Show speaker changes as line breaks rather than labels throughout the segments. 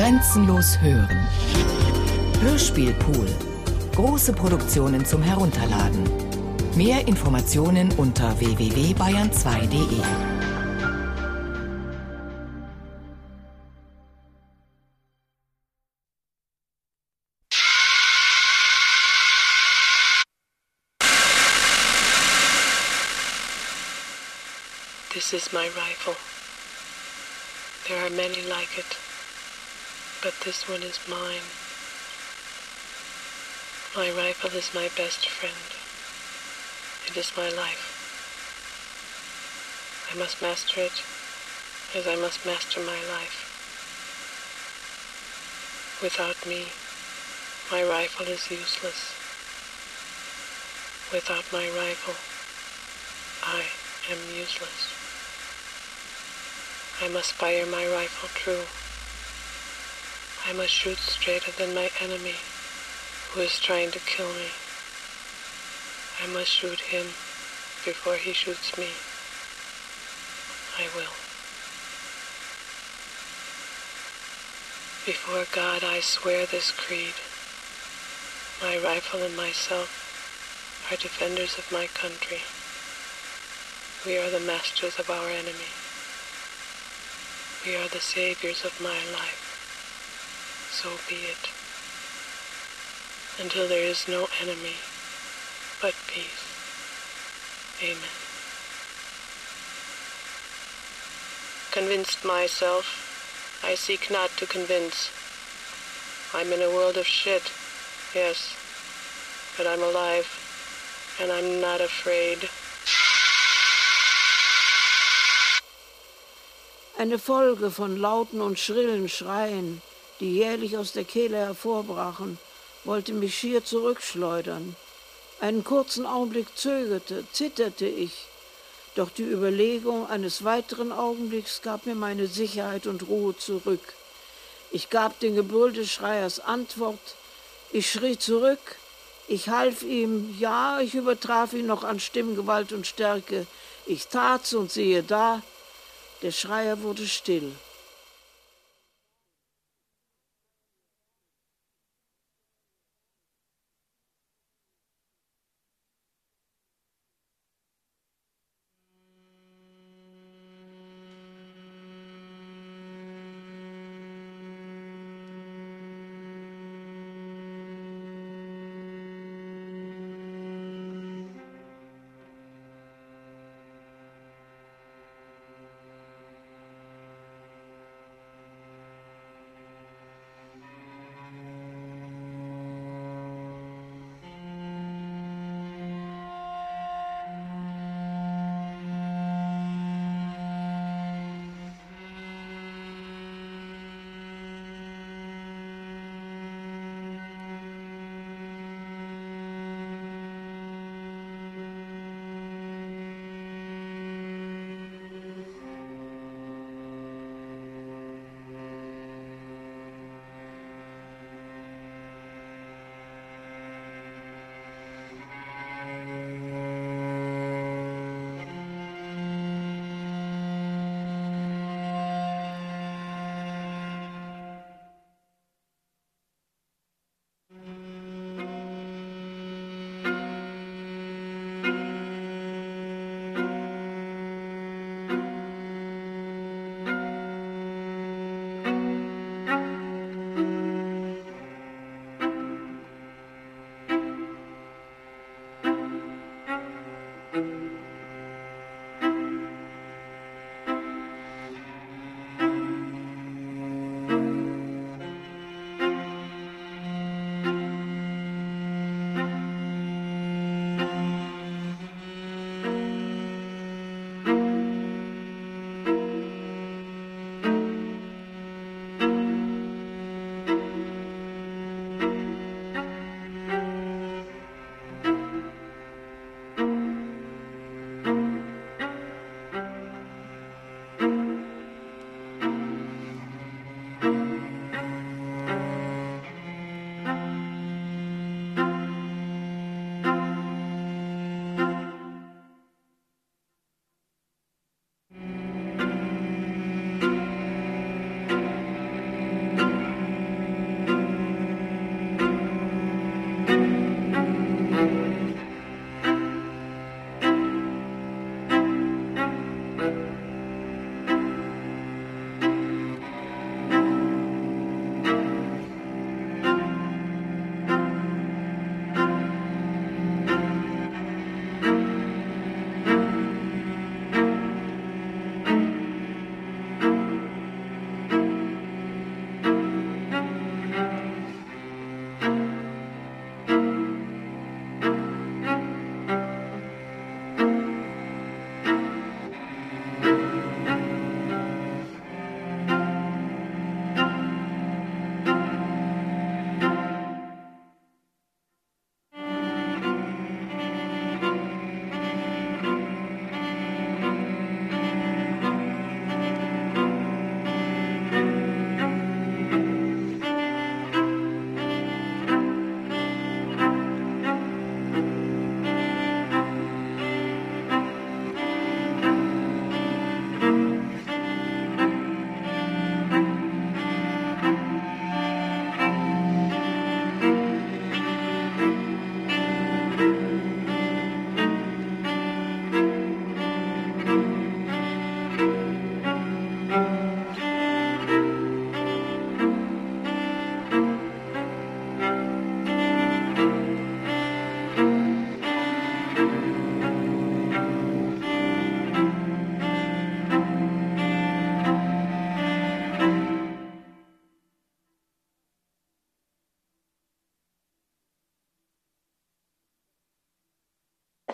Grenzenlos hören. Hörspielpool. Große Produktionen zum Herunterladen. Mehr Informationen unter www.bayern2.de.
This is my rifle. There are many like it, but this one is mine. My rifle is my best friend. It is my life. I must master it as I must master my life. Without me, my rifle is useless. Without my rifle, I am useless. I must fire my rifle true. I must shoot straighter than my enemy who is trying to kill me. I must shoot him before he shoots me. I will. Before God, I swear this creed. My rifle and myself are defenders of my country. We are the masters of our enemy. We are the saviors of my life. So be it. Until there is no enemy but peace. Amen. Convinced myself, I seek not to convince. I'm in a world of shit, yes, but I'm alive, and I'm not afraid.
Eine Folge von lauten und schrillen Schreien, die jährlich aus der Kehle hervorbrachen, wollte mich schier zurückschleudern. Einen kurzen Augenblick zögerte, zitterte ich, doch die Überlegung eines weiteren Augenblicks gab mir meine Sicherheit und Ruhe zurück. Ich gab den Gebrüll des Schreiers Antwort, ich schrie zurück, ich half ihm, ja, ich übertraf ihn noch an Stimmgewalt und Stärke, ich tat's und siehe da, der Schreier wurde still.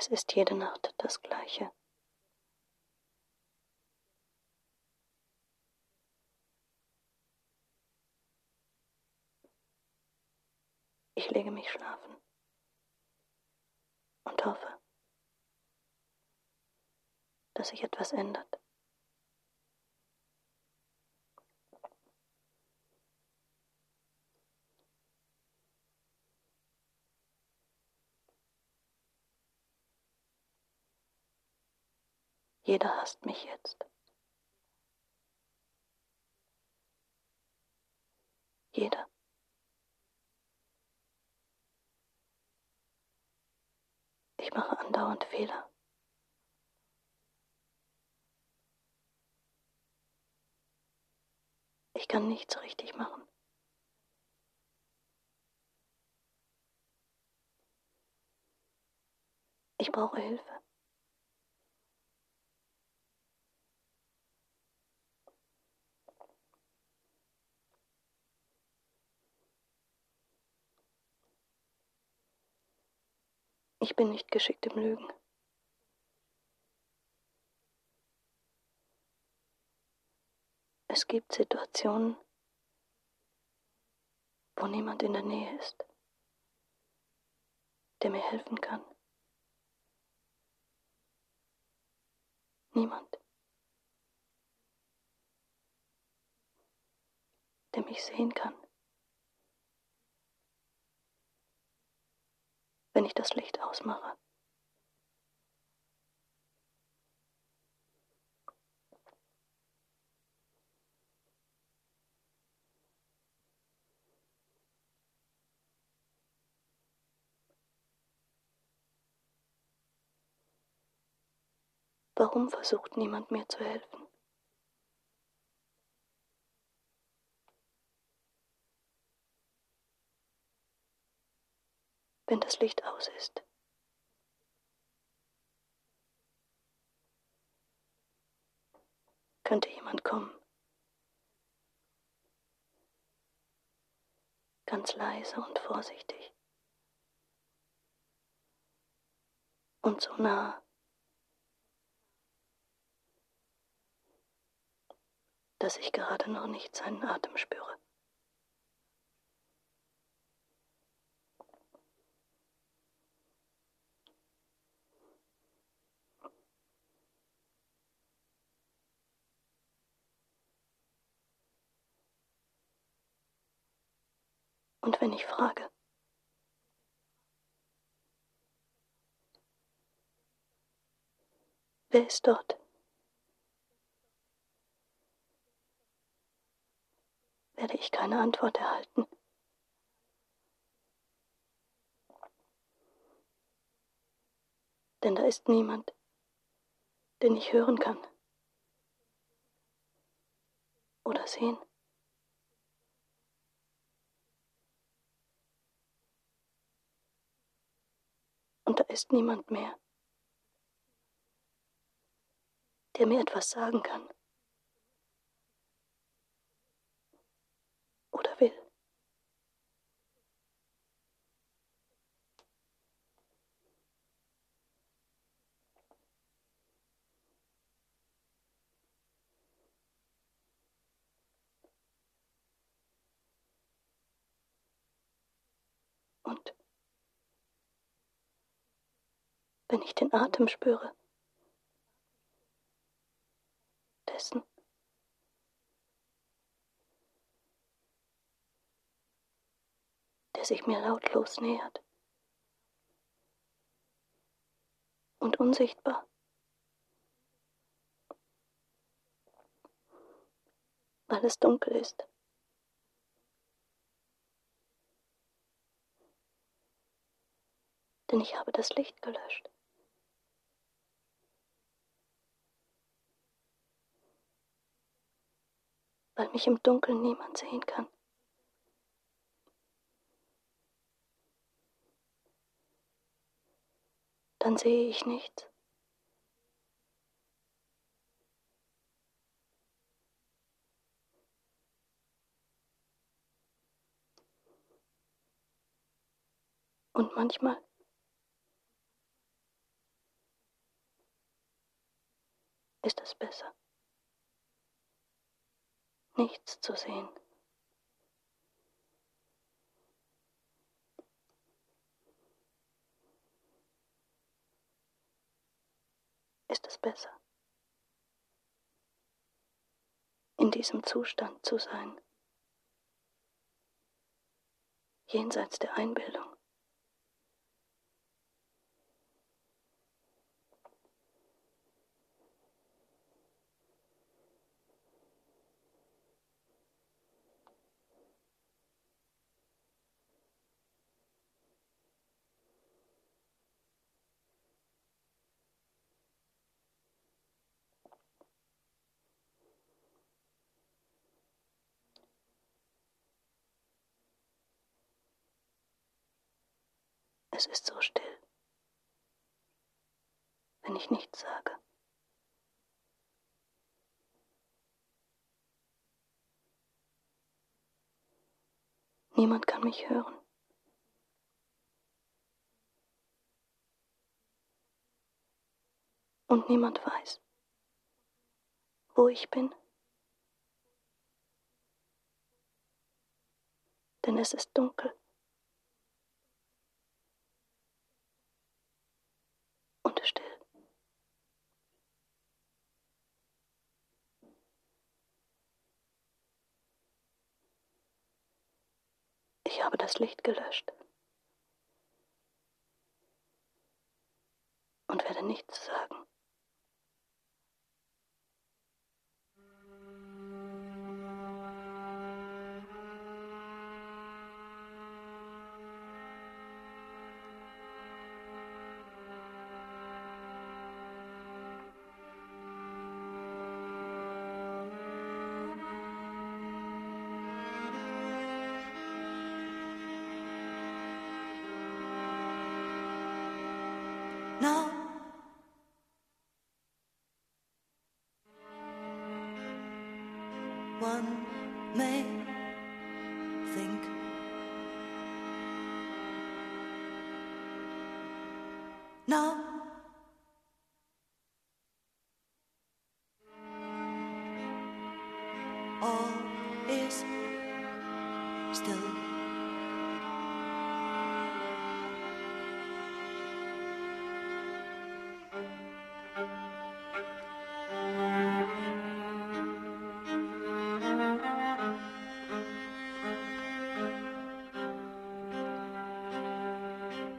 Es ist jede Nacht das Gleiche. Ich lege mich schlafen und hoffe, dass sich etwas ändert. Jeder hasst mich jetzt. Jeder. Ich mache andauernd Fehler. Ich kann nichts richtig machen. Ich brauche Hilfe. Ich bin nicht geschickt im Lügen. Es gibt Situationen, wo niemand in der Nähe ist, der mir helfen kann. Niemand, der mich sehen kann. Wenn ich das Licht ausmache. Warum versucht niemand mir zu helfen? Wenn das Licht aus ist. Könnte jemand kommen? Ganz leise und vorsichtig. Und so nah, dass ich gerade noch nicht seinen Atem spüre. Und wenn ich frage, wer ist dort? werde ich keine Antwort erhalten. Denn da ist niemand, den ich hören kann oder sehen. Und da ist niemand mehr, der mir etwas sagen kann oder will. Und wenn ich den Atem spüre. Dessen. der sich mir lautlos nähert. Und unsichtbar. Weil es dunkel ist. Denn ich habe das Licht gelöscht. weil mich im Dunkeln niemand sehen kann. Dann sehe ich nichts. Und manchmal ist es besser nichts zu sehen. Ist es besser, in diesem Zustand zu sein, jenseits der Einbildung? Es ist so still, wenn ich nichts sage. Niemand kann mich hören. Und niemand weiß, wo ich bin. Denn es ist dunkel. Und still. Ich habe das Licht gelöscht und werde nichts sagen.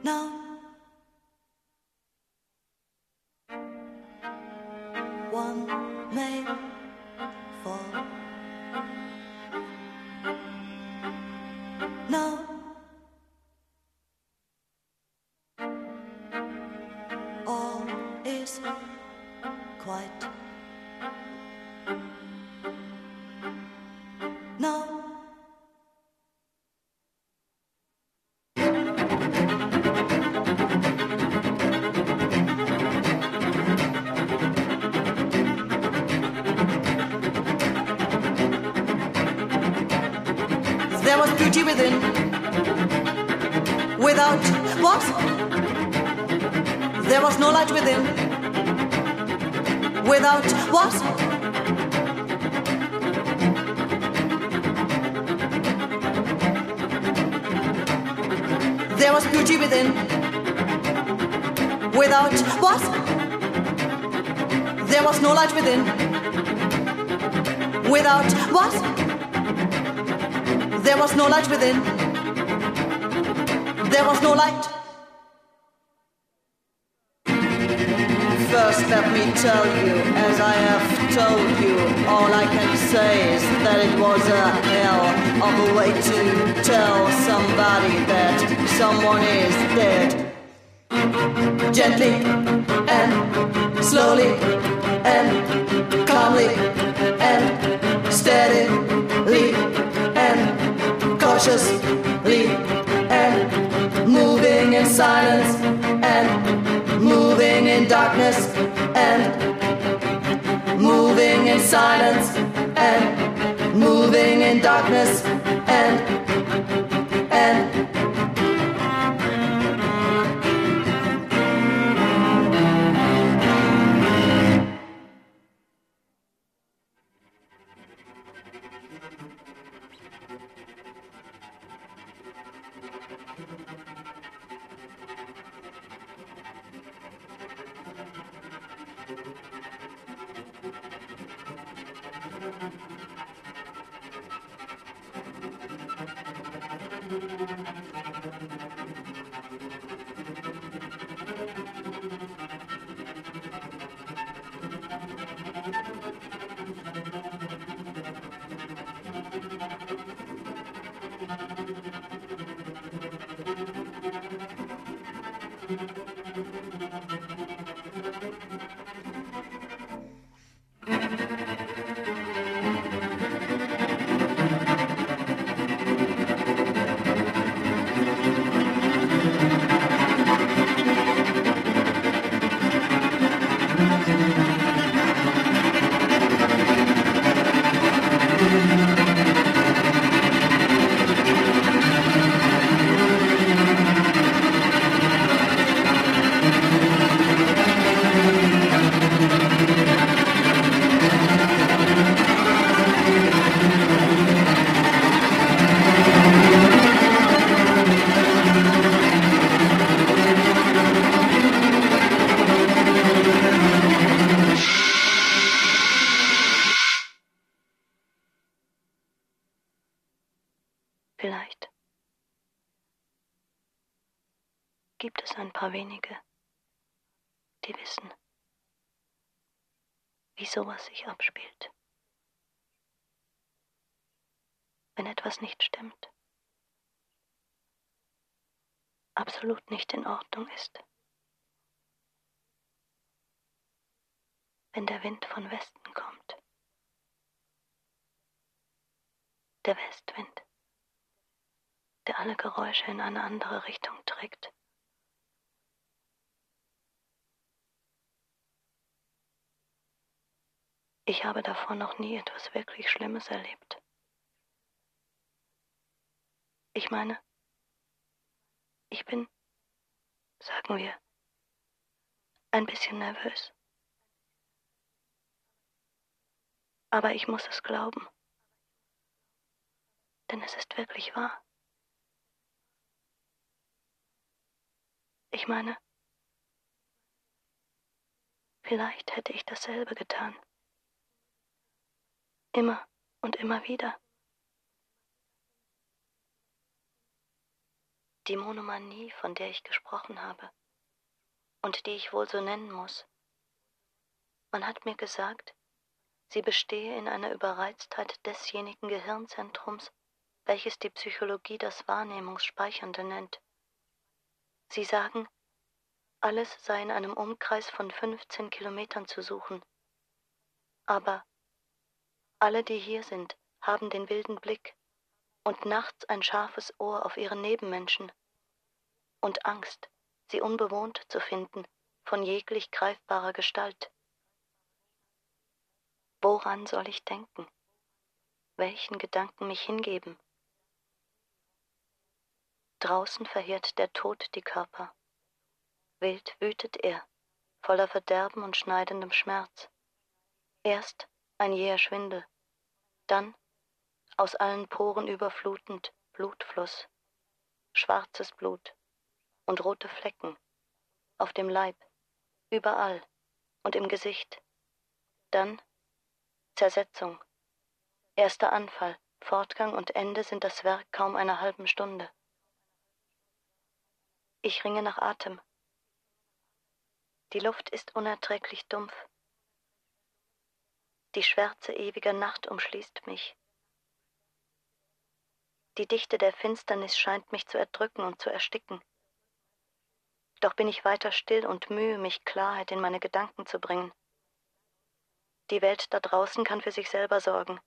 闹。No light within. There was no light. Darkness and
paar wenige, die wissen, wie sowas sich abspielt. Wenn etwas nicht stimmt, absolut nicht in Ordnung ist. Wenn der Wind von Westen kommt. Der Westwind der alle Geräusche in eine andere Richtung trägt. Ich habe davor noch nie etwas wirklich Schlimmes erlebt. Ich meine, ich bin, sagen wir, ein bisschen nervös. Aber ich muss es glauben, denn es ist wirklich wahr. Ich meine, vielleicht hätte ich dasselbe getan. Immer und immer wieder. Die Monomanie, von der ich gesprochen habe und die ich wohl so nennen muss. Man hat mir gesagt, sie bestehe in einer Überreiztheit desjenigen Gehirnzentrums, welches die Psychologie das Wahrnehmungsspeichernde nennt. Sie sagen, alles sei in einem Umkreis von 15 Kilometern zu suchen. Aber alle, die hier sind, haben den wilden Blick und nachts ein scharfes Ohr auf ihre Nebenmenschen und Angst, sie unbewohnt zu finden von jeglich greifbarer Gestalt. Woran soll ich denken? Welchen Gedanken mich hingeben? Draußen verheert der Tod die Körper. Wild wütet er, voller Verderben und schneidendem Schmerz. Erst ein jäher Schwindel, dann aus allen Poren überflutend Blutfluss, schwarzes Blut und rote Flecken auf dem Leib, überall und im Gesicht. Dann Zersetzung, erster Anfall, Fortgang und Ende sind das Werk kaum einer halben Stunde. Ich ringe nach Atem. Die Luft ist unerträglich dumpf. Die Schwärze ewiger Nacht umschließt mich. Die Dichte der Finsternis scheint mich zu erdrücken und zu ersticken. Doch bin ich weiter still und mühe mich, Klarheit in meine Gedanken zu bringen. Die Welt da draußen kann für sich selber sorgen.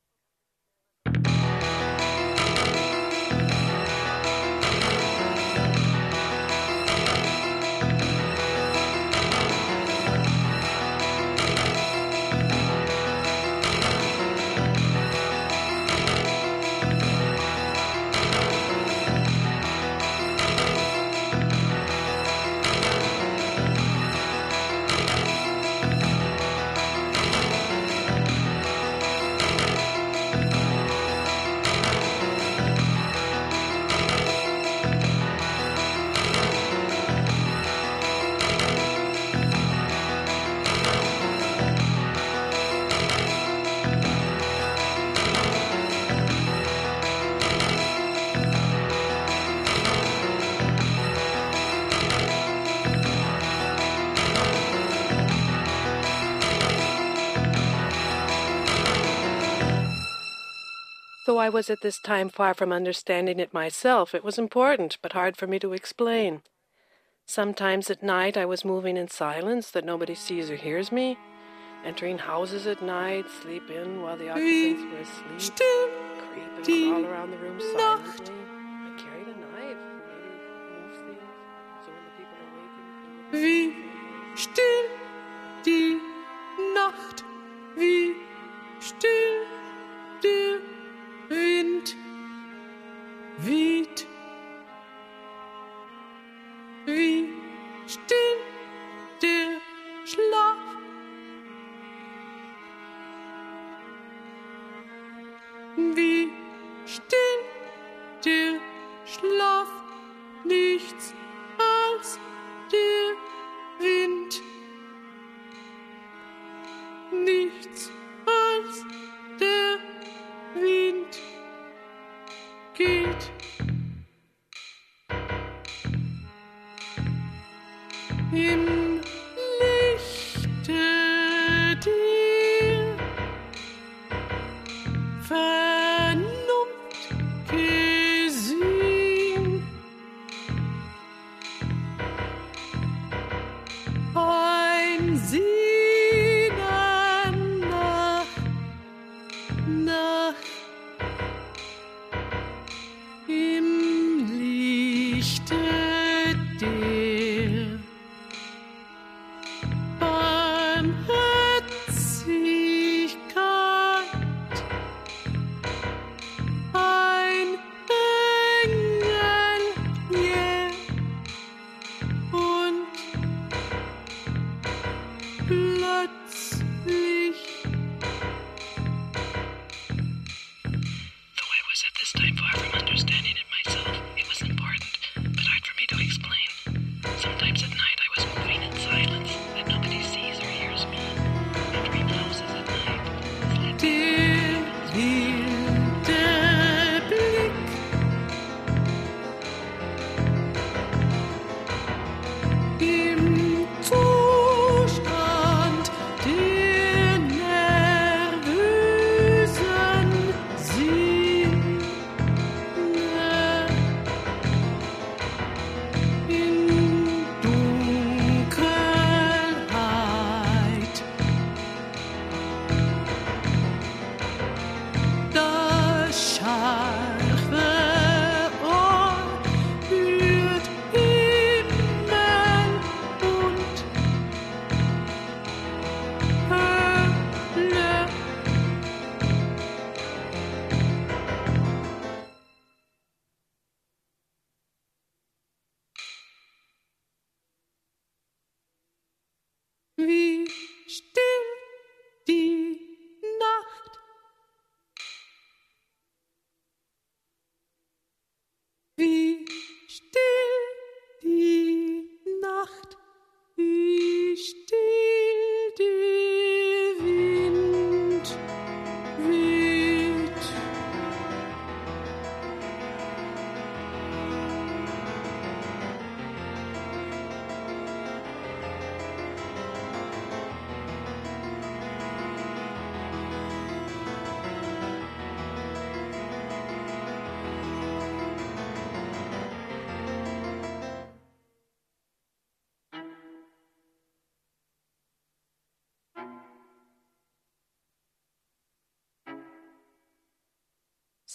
I was at this time far from understanding it myself, it was important, but hard for me to explain. Sometimes at night I was moving in silence that nobody sees or hears me, entering houses at night, sleep in while the occupants were asleep, creep and crawl around the room silently. I carried a knife, move things, so when the people awakened, they
wie still die Nacht, wie still der Wind weht, wie still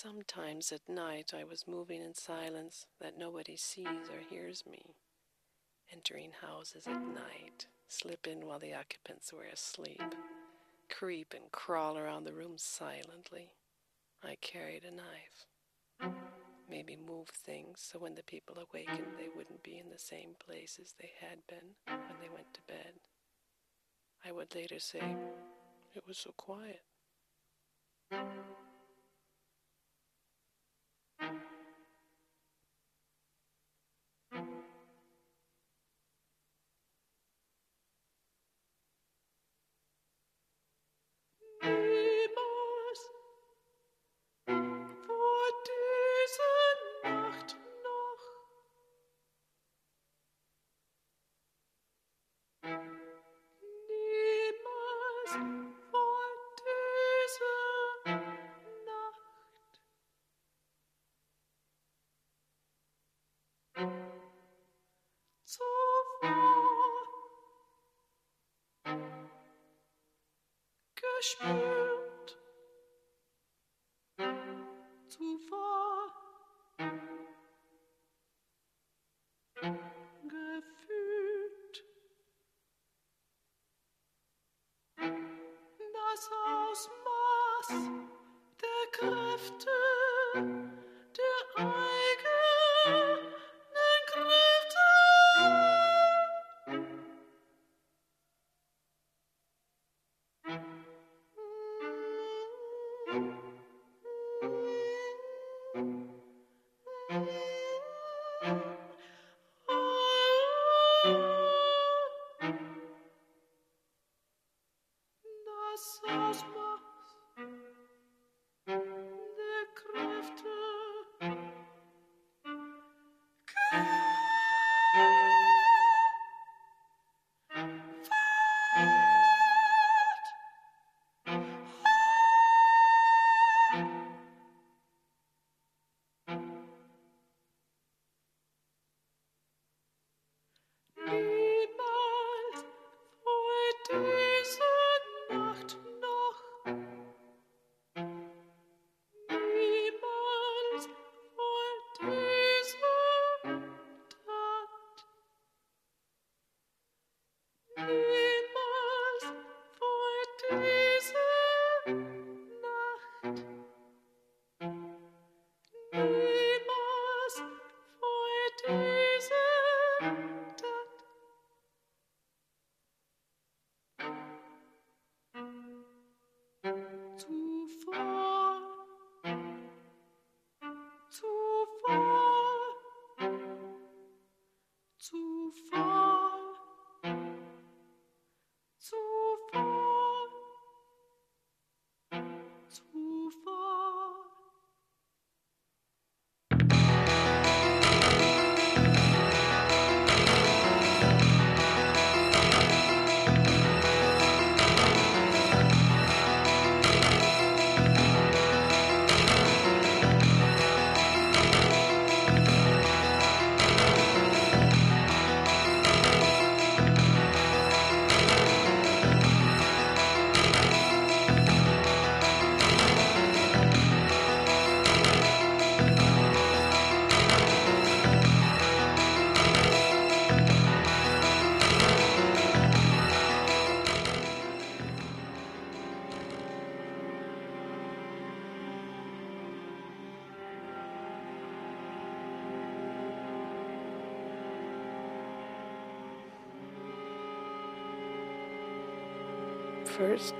Sometimes at night I was moving in silence that nobody sees or hears me, entering houses at night, slip in while the occupants were asleep, creep and crawl around the room silently. I carried a knife. Maybe move things so when the people awakened they wouldn't be in the same place as they had been when they went to bed. I would later say, it was so quiet. Spür.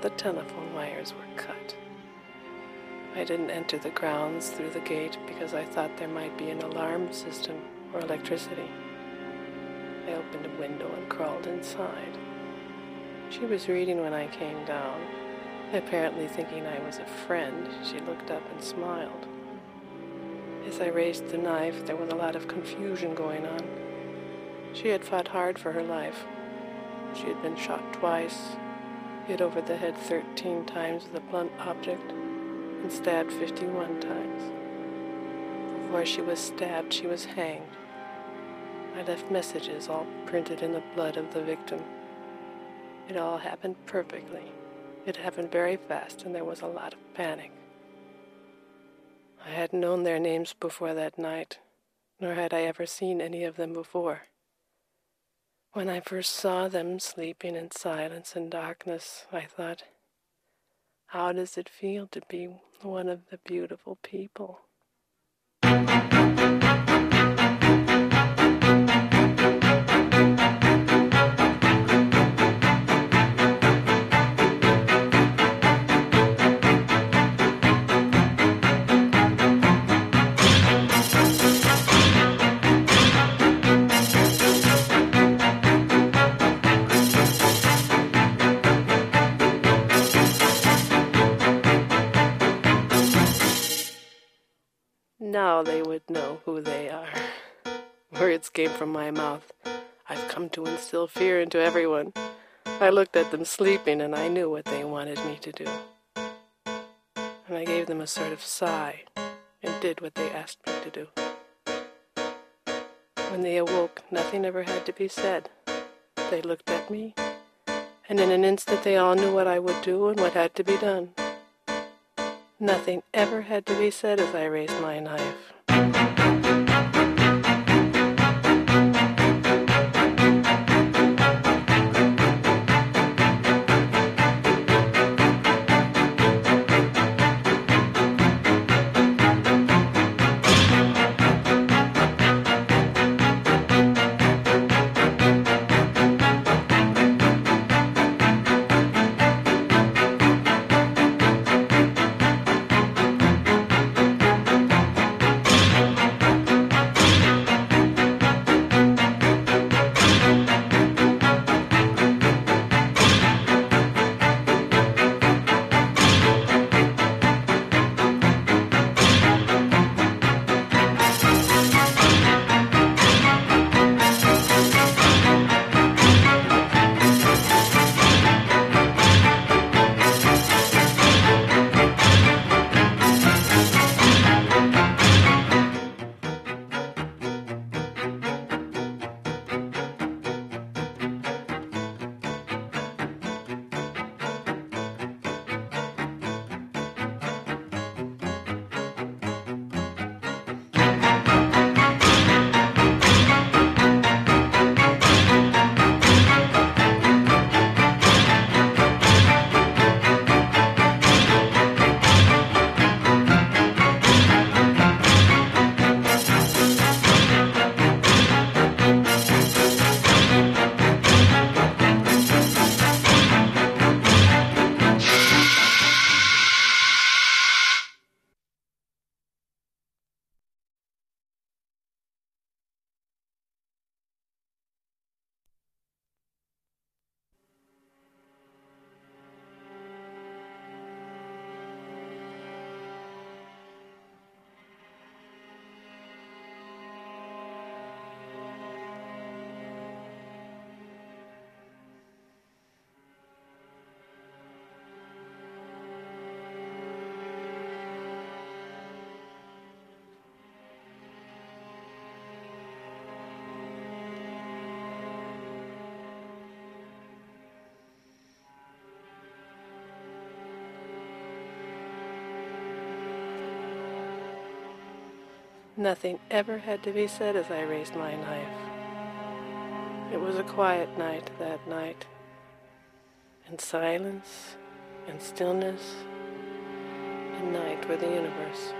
The telephone wires were cut. I didn't enter the grounds through the gate because I thought there might be an alarm system or electricity. I opened a window and crawled inside. She was reading when I came down. Apparently thinking I was a friend, she looked up and smiled. As I raised the knife, there was a lot of confusion going on. She had fought hard for her life. She had been shot twice, hit over the head 13 times with a blunt object, and stabbed 51 times. Before she was stabbed, she was hanged. I left messages all printed in the blood of the victim. It all happened perfectly. It happened very fast, and there was a lot of panic. I hadn't known their names before that night, nor had I ever seen any of them before. When I first saw them sleeping in silence and darkness, I thought, how does it feel to be one of the beautiful people? Now they would know who they are. Words came from my mouth. I've come to instill fear into everyone. I looked at them sleeping and I knew what they wanted me to do. And I gave them a sort of sigh and did what they asked me to do. When they awoke, nothing ever had to be said. They looked at me and in an instant they all knew what I would do and what had to be done. Nothing ever had to be said as I raised my knife. Nothing ever had to be said as I raised my knife. It was a quiet night that night, and silence and stillness and night were the universe.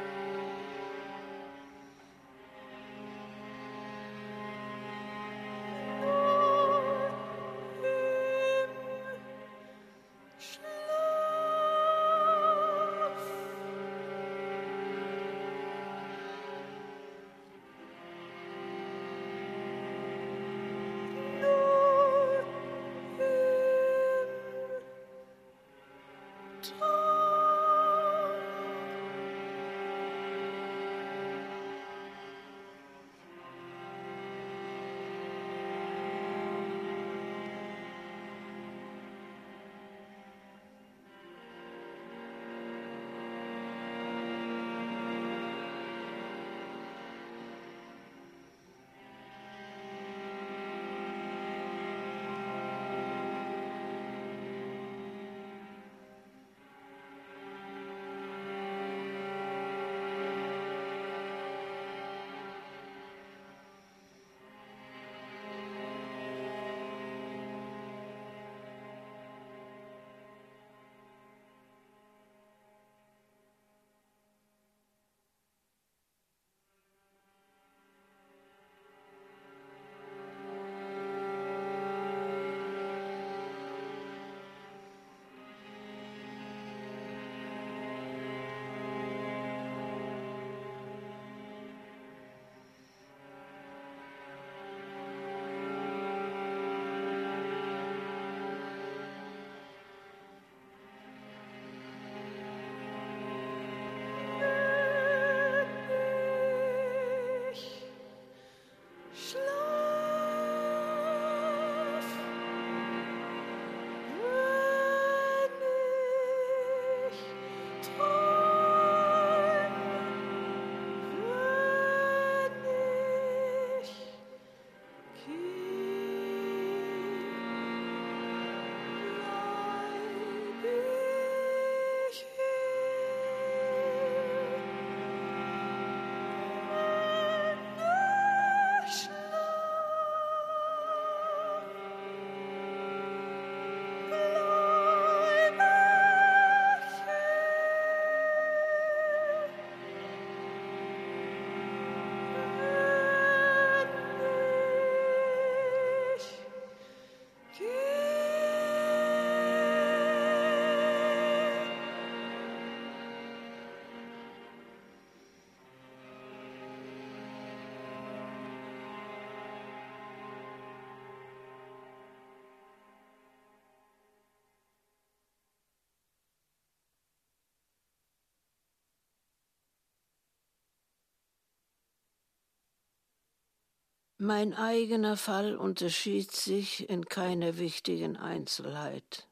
Mein eigener Fall unterschied sich in keiner wichtigen Einzelheit.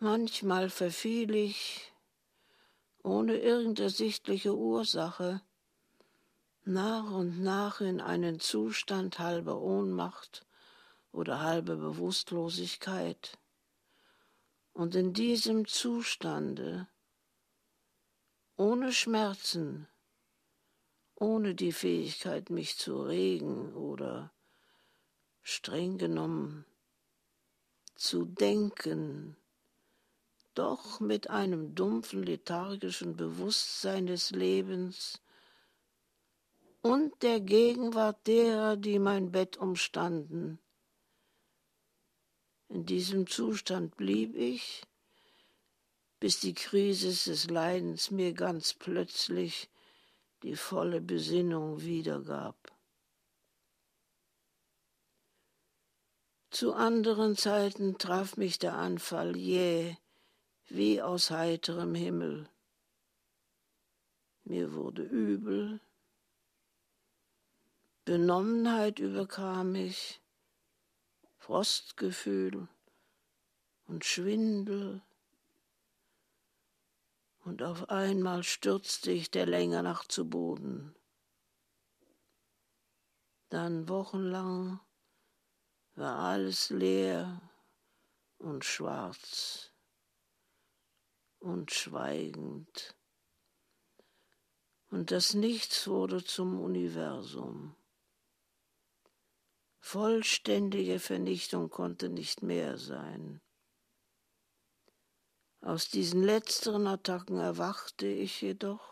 Manchmal verfiel ich, ohne irgendeine sichtliche Ursache, nach und nach in einen Zustand halber Ohnmacht oder halber Bewusstlosigkeit. Und in diesem Zustande, ohne Schmerzen, ohne die Fähigkeit, mich zu regen oder streng genommen zu denken, doch mit einem dumpfen, lethargischen Bewusstsein des Lebens und der Gegenwart derer, die mein Bett umstanden. In diesem Zustand blieb ich, bis die Krise des Leidens mir ganz plötzlich die volle Besinnung wiedergab. Zu anderen Zeiten traf mich der Anfall jäh, wie aus heiterem Himmel. Mir wurde übel, Benommenheit überkam mich, Frostgefühl und Schwindel, und auf einmal stürzte ich der Länge nach zu Boden. Dann wochenlang war alles leer und schwarz und schweigend. Und das Nichts wurde zum Universum. Vollständige Vernichtung konnte nicht mehr sein. Aus diesen letzteren Attacken erwachte ich jedoch,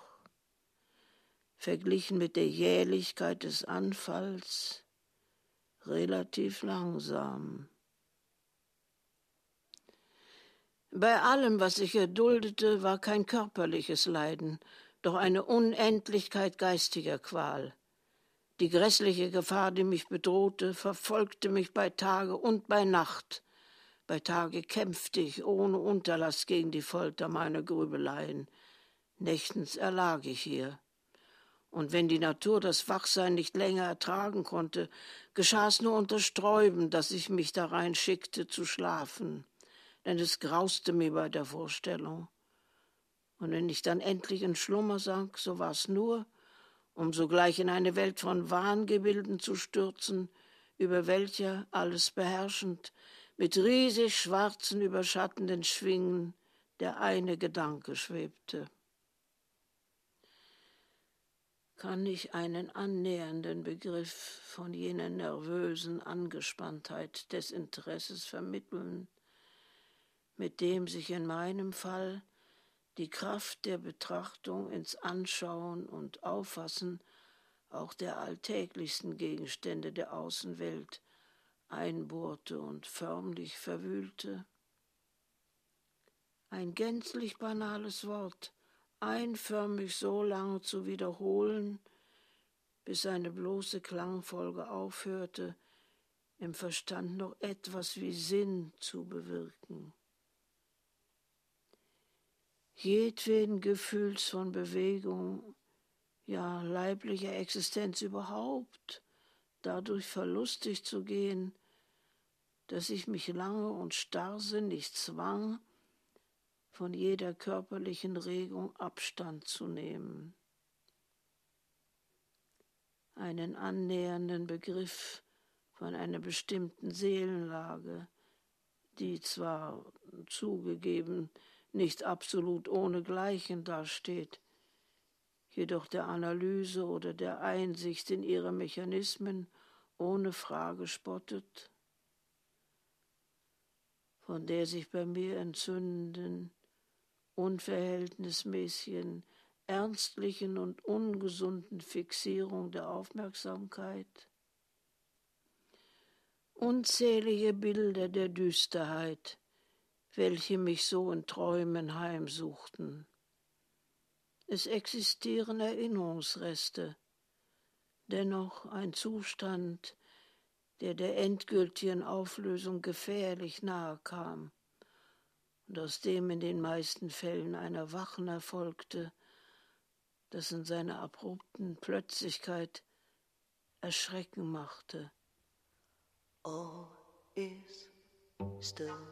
verglichen mit der Jähligkeit des Anfalls, relativ langsam. Bei allem, was ich erduldete, war kein körperliches Leiden, doch eine Unendlichkeit geistiger Qual. Die grässliche Gefahr, die mich bedrohte, verfolgte mich bei Tage und bei Nacht. Bei Tage kämpfte ich ohne Unterlass gegen die Folter meiner Grübeleien. Nächtens erlag ich hier. Und wenn die Natur das Wachsein nicht länger ertragen konnte, geschah es nur unter Sträuben, dass ich mich darein schickte zu schlafen denn es grauste mir bei der Vorstellung. Und wenn ich dann endlich in Schlummer sank, so war es nur, um sogleich in eine Welt von Wahngebilden zu stürzen, über welcher, alles beherrschend, mit riesig schwarzen, überschattenden Schwingen der eine Gedanke schwebte. Kann ich einen annähernden Begriff von jener nervösen Angespanntheit des Interesses vermitteln, mit dem sich in meinem Fall die Kraft der Betrachtung ins Anschauen und Auffassen auch der alltäglichsten Gegenstände der Außenwelt einbohrte und förmlich verwühlte. Ein gänzlich banales Wort, einförmig so lange zu wiederholen, bis seine bloße Klangfolge aufhörte, im Verstand noch etwas wie Sinn zu bewirken jedweden Gefühls von Bewegung, ja leiblicher Existenz überhaupt, dadurch verlustig zu gehen, dass ich mich lange und starrsinnig zwang, von jeder körperlichen Regung Abstand zu nehmen. Einen annähernden Begriff von einer bestimmten Seelenlage, die zwar zugegeben nicht absolut ohnegleichen dasteht, jedoch der Analyse oder der Einsicht in ihre Mechanismen ohne Frage spottet, von der sich bei mir entzündenden, unverhältnismäßigen, ernstlichen und ungesunden Fixierung der Aufmerksamkeit, unzählige Bilder der Düsterheit, welche mich so in Träumen heimsuchten. Es existieren Erinnerungsreste, dennoch ein Zustand, der der endgültigen Auflösung gefährlich nahe kam und aus dem in den meisten Fällen ein Erwachen erfolgte, das in seiner abrupten Plötzlichkeit erschrecken machte.
All is still.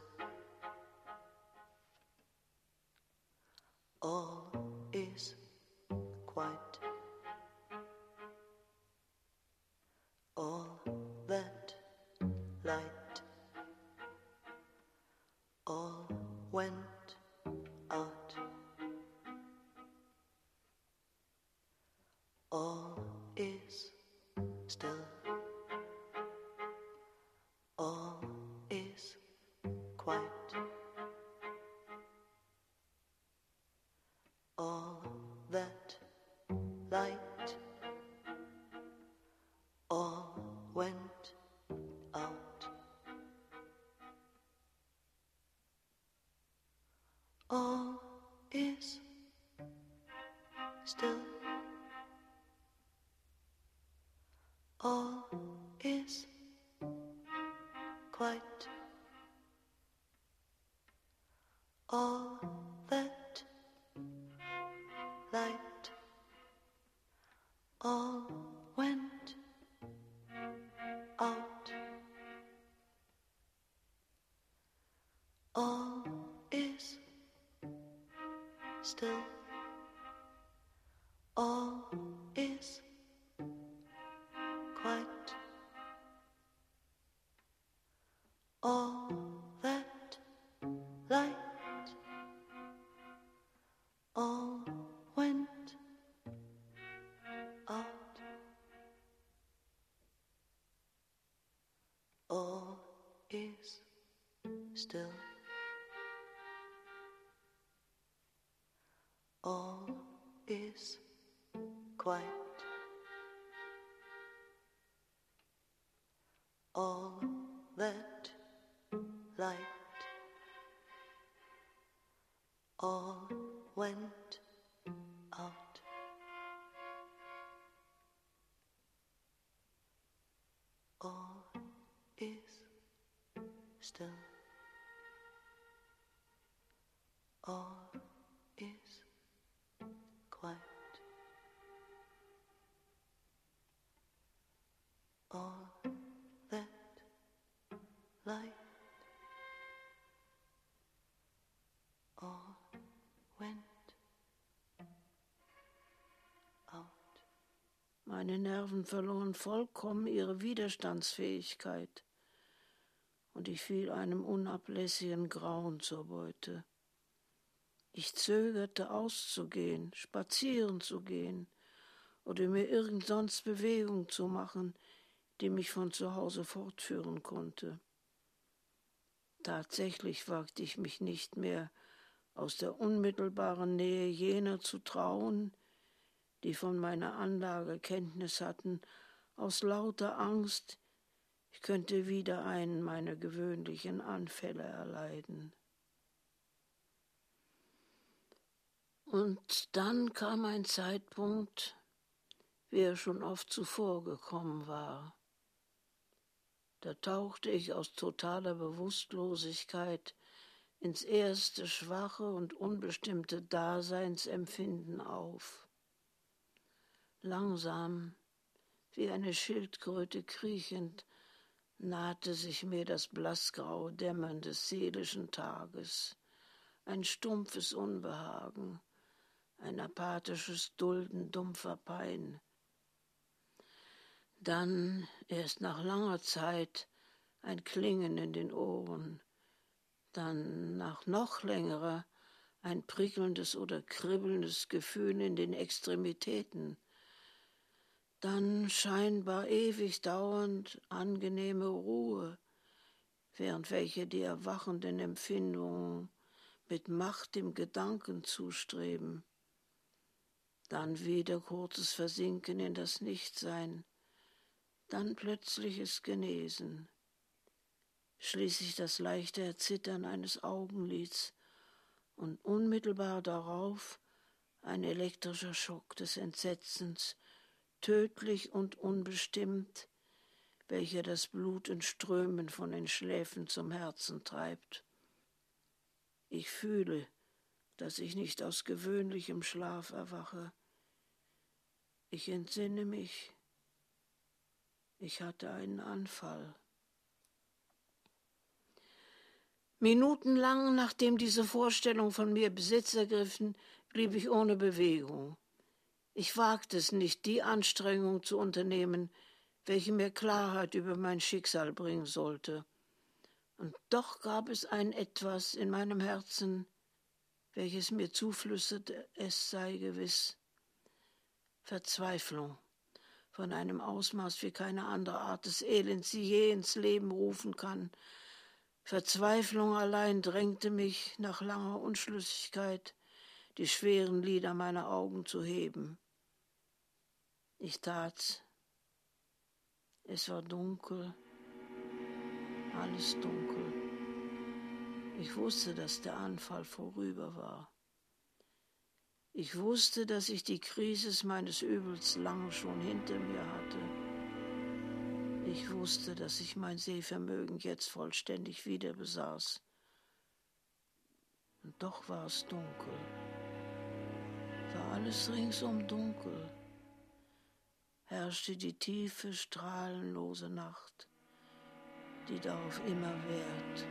All is quiet. All is quiet. All that light. All quiet. Light. All went out.
Meine Nerven verloren vollkommen ihre Widerstandsfähigkeit und ich fiel einem unablässigen Grauen zur Beute. Ich zögerte auszugehen, spazieren zu gehen oder mir irgend sonst Bewegung zu machen, die mich von zu Hause fortführen konnte. Tatsächlich wagte ich mich nicht mehr, aus der unmittelbaren Nähe jener zu trauen, die von meiner Anlage Kenntnis hatten, aus lauter Angst, ich könnte wieder einen meiner gewöhnlichen Anfälle erleiden. Und dann kam ein Zeitpunkt, wie er schon oft zuvor gekommen war. Da tauchte ich aus totaler Bewusstlosigkeit ins erste schwache und unbestimmte Daseinsempfinden auf. Langsam, wie eine Schildkröte kriechend, nahte sich mir das blassgraue Dämmern des seelischen Tages, ein stumpfes Unbehagen, ein apathisches Dulden dumpfer Pein. Dann, erst nach langer Zeit, ein Klingen in den Ohren, dann nach noch längerer ein prickelndes oder kribbelndes Gefühl in den Extremitäten, dann scheinbar ewig dauernd angenehme Ruhe, während welche die erwachenden Empfindungen mit Macht dem Gedanken zustreben, dann wieder kurzes Versinken in das Nichtsein, dann plötzliches Genesen, schließlich das leichte Erzittern eines Augenlids und unmittelbar darauf ein elektrischer Schock des Entsetzens, tödlich und unbestimmt, welcher das Blut in Strömen von den Schläfen zum Herzen treibt. Ich fühle, dass ich nicht aus gewöhnlichem Schlaf erwache. Ich entsinne mich, Ich hatte einen Anfall. Minutenlang, nachdem diese Vorstellung von mir Besitz ergriffen, blieb ich ohne Bewegung. Ich wagte es nicht, die Anstrengung zu unternehmen, welche mir Klarheit über mein Schicksal bringen sollte. Und doch gab es ein Etwas in meinem Herzen, welches mir zuflüsterte, es sei gewiss. Verzweiflung von einem Ausmaß wie keine andere Art des Elends sie je ins Leben rufen kann. Verzweiflung allein drängte mich nach langer Unschlüssigkeit, die schweren Lider meiner Augen zu heben. Ich tat's. Es war dunkel, alles dunkel. Ich wusste, dass der Anfall vorüber war. Ich wusste, dass ich die Krise meines Übels lange schon hinter mir hatte. Ich wusste, dass ich mein Sehvermögen jetzt vollständig wieder besaß. Und doch war es dunkel. War alles ringsum dunkel. Herrschte die tiefe, strahlenlose Nacht, die darauf immer währt.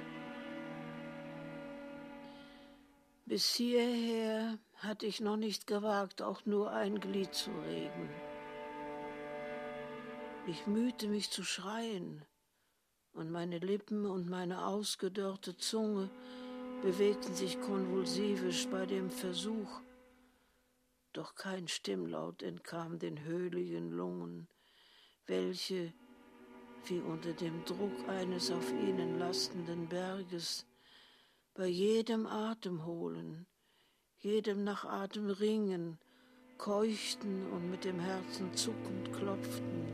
Bis hierher hatte ich noch nicht gewagt, auch nur ein Glied zu regen. Ich mühte mich zu schreien, und meine Lippen und meine ausgedörrte Zunge bewegten sich konvulsivisch bei dem Versuch, doch kein Stimmlaut entkam den höhligen Lungen, welche, wie unter dem Druck eines auf ihnen lastenden Berges, bei jedem Atemholen, jedem nach Atem ringen, keuchten und mit dem Herzen zuckend klopften.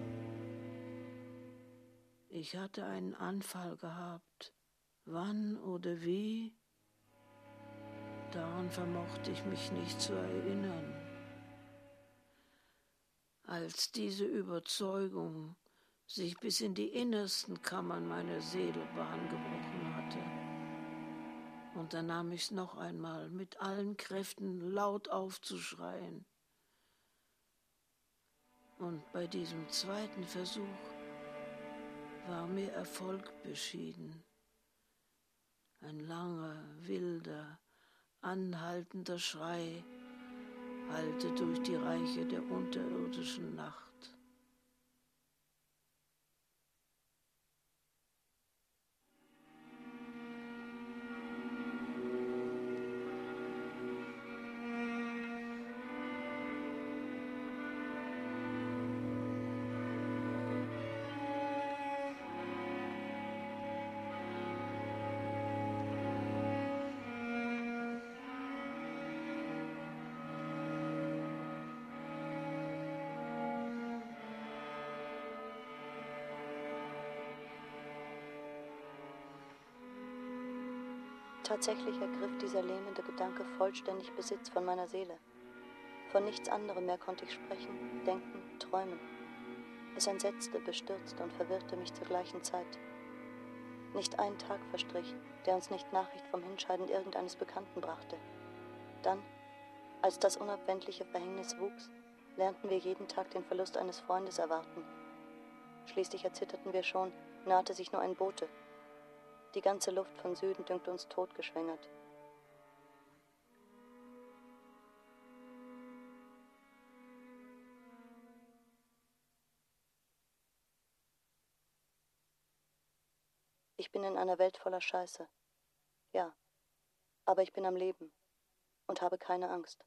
Ich hatte einen Anfall gehabt. Wann oder wie? Daran vermochte ich mich nicht zu erinnern. Als diese Überzeugung sich bis in die innersten Kammern meiner Seele Bahn gebrochen hatte, unternahm ich's noch einmal, mit allen Kräften laut aufzuschreien. Und bei diesem zweiten Versuch war mir Erfolg beschieden. Ein langer, wilder, anhaltender Schrei hallte durch die Reiche der unterirdischen Nacht.
Tatsächlich ergriff dieser lähmende Gedanke vollständig Besitz von meiner Seele. Von nichts anderem mehr konnte ich sprechen, denken, träumen. Es entsetzte, bestürzte und verwirrte mich zur gleichen Zeit. Nicht ein Tag verstrich, der uns nicht Nachricht vom Hinscheiden irgendeines Bekannten brachte. Dann, als das unabwendliche Verhängnis wuchs, lernten wir jeden Tag den Verlust eines Freundes erwarten. Schließlich erzitterten wir schon, nahte sich nur ein Bote, die ganze Luft von Süden dünkt uns totgeschwängert. Ich bin in einer Welt voller Scheiße. Ja, aber ich bin am Leben und habe keine Angst.